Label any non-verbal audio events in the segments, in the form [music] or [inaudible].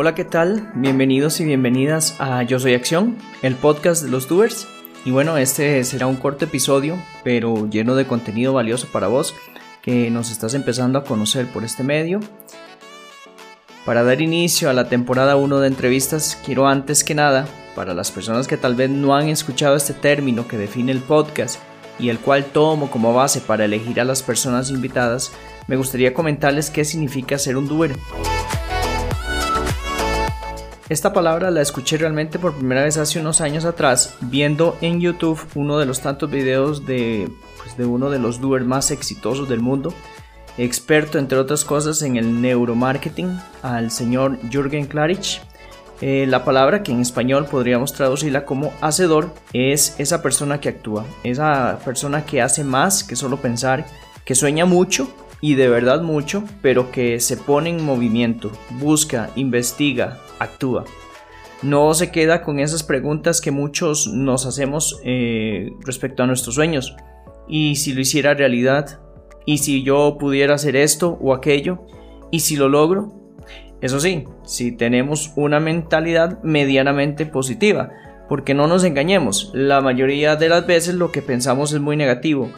Hola, ¿qué tal? Bienvenidos y bienvenidas a Yo Soy Acción, el podcast de los doers. Y bueno, este será un corto episodio, pero lleno de contenido valioso para vos que nos estás empezando a conocer por este medio. Para dar inicio a la temporada 1 de entrevistas, quiero antes que nada, para las personas que tal vez no han escuchado este término que define el podcast y el cual tomo como base para elegir a las personas invitadas, me gustaría comentarles qué significa ser un doer. Esta palabra la escuché realmente por primera vez hace unos años atrás, viendo en YouTube uno de los tantos videos de, pues, de uno de los doers más exitosos del mundo, experto entre otras cosas en el neuromarketing, al señor Jürgen Klarich. Eh, la palabra que en español podríamos traducirla como hacedor es esa persona que actúa, esa persona que hace más que solo pensar, que sueña mucho y de verdad mucho, pero que se pone en movimiento, busca, investiga, actúa. No se queda con esas preguntas que muchos nos hacemos eh, respecto a nuestros sueños. ¿Y si lo hiciera realidad? ¿Y si yo pudiera hacer esto o aquello? ¿Y si lo logro? Eso sí, si tenemos una mentalidad medianamente positiva, porque no nos engañemos, la mayoría de las veces lo que pensamos es muy negativo.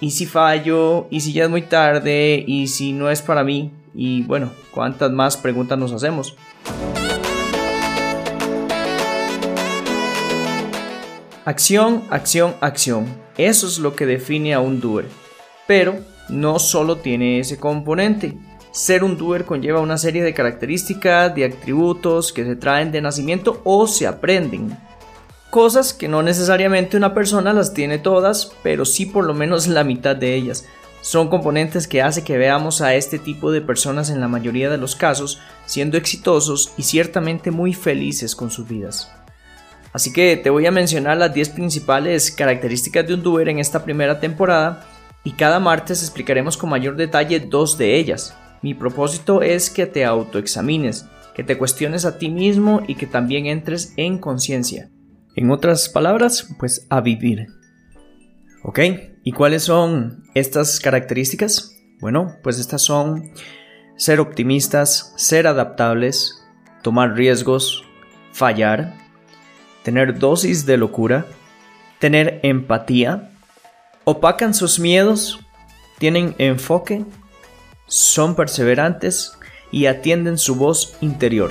¿Y si fallo? ¿Y si ya es muy tarde? ¿Y si no es para mí? Y bueno, ¿cuántas más preguntas nos hacemos? Acción, acción, acción. Eso es lo que define a un doer. Pero no solo tiene ese componente. Ser un doer conlleva una serie de características, de atributos que se traen de nacimiento o se aprenden. Cosas que no necesariamente una persona las tiene todas, pero sí por lo menos la mitad de ellas. Son componentes que hace que veamos a este tipo de personas en la mayoría de los casos siendo exitosos y ciertamente muy felices con sus vidas. Así que te voy a mencionar las 10 principales características de un doer en esta primera temporada y cada martes explicaremos con mayor detalle dos de ellas. Mi propósito es que te autoexamines, que te cuestiones a ti mismo y que también entres en conciencia. En otras palabras, pues a vivir. ¿Ok? ¿Y cuáles son estas características? Bueno, pues estas son ser optimistas, ser adaptables, tomar riesgos, fallar, tener dosis de locura, tener empatía, opacan sus miedos, tienen enfoque, son perseverantes y atienden su voz interior.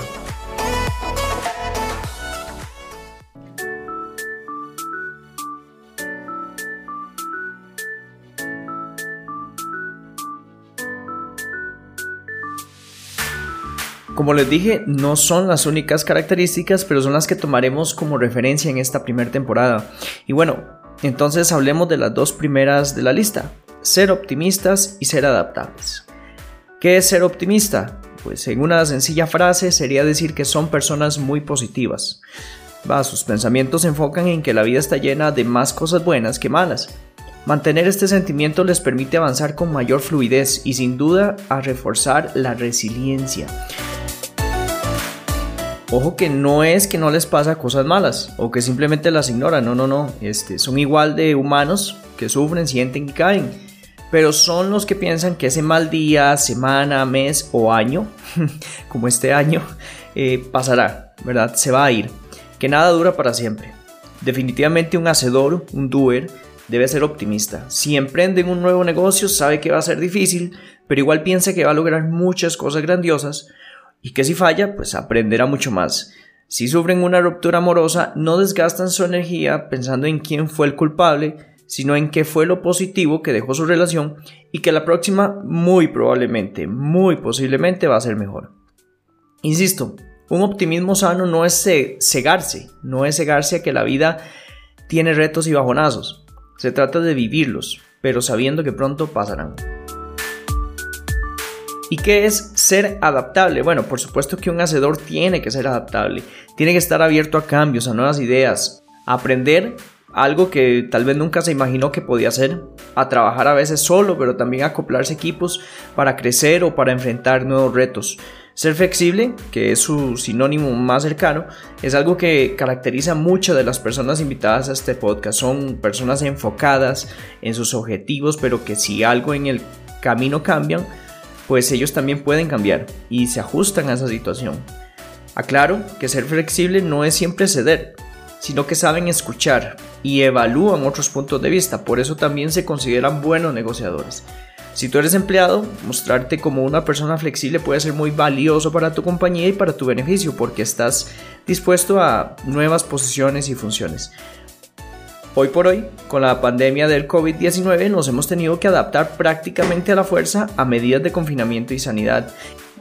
Como les dije, no son las únicas características, pero son las que tomaremos como referencia en esta primera temporada. Y bueno, entonces hablemos de las dos primeras de la lista, ser optimistas y ser adaptables. ¿Qué es ser optimista? Pues en una sencilla frase sería decir que son personas muy positivas. Va, sus pensamientos se enfocan en que la vida está llena de más cosas buenas que malas. Mantener este sentimiento les permite avanzar con mayor fluidez y sin duda a reforzar la resiliencia. Ojo que no es que no les pasa cosas malas o que simplemente las ignoran, no, no, no, este, son igual de humanos que sufren, sienten y caen, pero son los que piensan que ese mal día, semana, mes o año, [laughs] como este año, eh, pasará, ¿verdad? Se va a ir, que nada dura para siempre. Definitivamente un hacedor, un doer, debe ser optimista. Si emprende un nuevo negocio, sabe que va a ser difícil, pero igual piensa que va a lograr muchas cosas grandiosas y que si falla, pues aprenderá mucho más. Si sufren una ruptura amorosa, no desgastan su energía pensando en quién fue el culpable, sino en qué fue lo positivo que dejó su relación y que la próxima muy probablemente, muy posiblemente va a ser mejor. Insisto, un optimismo sano no es cegarse, no es cegarse a que la vida tiene retos y bajonazos. Se trata de vivirlos, pero sabiendo que pronto pasarán. ¿Y qué es ser adaptable? Bueno, por supuesto que un hacedor tiene que ser adaptable, tiene que estar abierto a cambios, a nuevas ideas, a aprender algo que tal vez nunca se imaginó que podía hacer, a trabajar a veces solo, pero también a acoplarse equipos para crecer o para enfrentar nuevos retos. Ser flexible, que es su sinónimo más cercano, es algo que caracteriza a muchas de las personas invitadas a este podcast. Son personas enfocadas en sus objetivos, pero que si algo en el camino cambian, pues ellos también pueden cambiar y se ajustan a esa situación. Aclaro que ser flexible no es siempre ceder, sino que saben escuchar y evalúan otros puntos de vista, por eso también se consideran buenos negociadores. Si tú eres empleado, mostrarte como una persona flexible puede ser muy valioso para tu compañía y para tu beneficio porque estás dispuesto a nuevas posiciones y funciones. Hoy por hoy, con la pandemia del COVID-19 nos hemos tenido que adaptar prácticamente a la fuerza a medidas de confinamiento y sanidad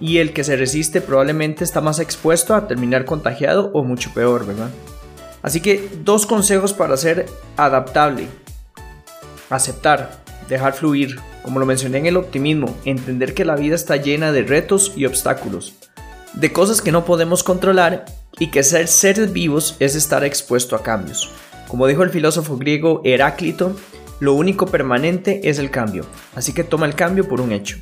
y el que se resiste probablemente está más expuesto a terminar contagiado o mucho peor, ¿verdad? Así que dos consejos para ser adaptable. Aceptar, dejar fluir, como lo mencioné en el optimismo, entender que la vida está llena de retos y obstáculos, de cosas que no podemos controlar y que ser seres vivos es estar expuesto a cambios. Como dijo el filósofo griego Heráclito, lo único permanente es el cambio, así que toma el cambio por un hecho.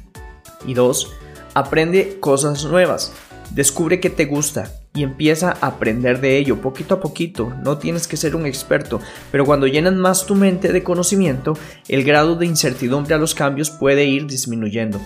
Y dos, aprende cosas nuevas, descubre qué te gusta, y empieza a aprender de ello poquito a poquito. No tienes que ser un experto, pero cuando llenas más tu mente de conocimiento, el grado de incertidumbre a los cambios puede ir disminuyendo.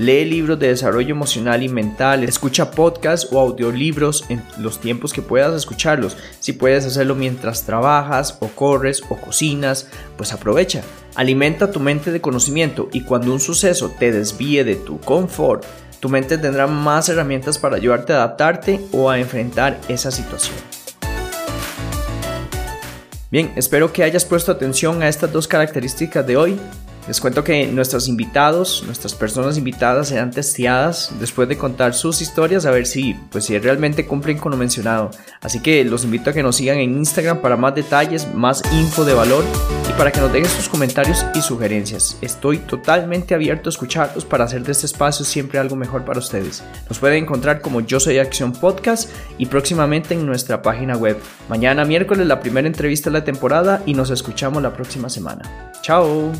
Lee libros de desarrollo emocional y mental, escucha podcasts o audiolibros en los tiempos que puedas escucharlos. Si puedes hacerlo mientras trabajas o corres o cocinas, pues aprovecha. Alimenta tu mente de conocimiento y cuando un suceso te desvíe de tu confort, tu mente tendrá más herramientas para ayudarte a adaptarte o a enfrentar esa situación. Bien, espero que hayas puesto atención a estas dos características de hoy les cuento que nuestros invitados, nuestras personas invitadas serán testeadas después de contar sus historias a ver si, pues, si realmente cumplen con lo mencionado. Así que los invito a que nos sigan en Instagram para más detalles, más info de valor y para que nos dejen sus comentarios y sugerencias. Estoy totalmente abierto a escucharlos para hacer de este espacio siempre algo mejor para ustedes. Nos pueden encontrar como Yo Soy Acción Podcast y próximamente en nuestra página web. Mañana miércoles la primera entrevista de la temporada y nos escuchamos la próxima semana. Chao.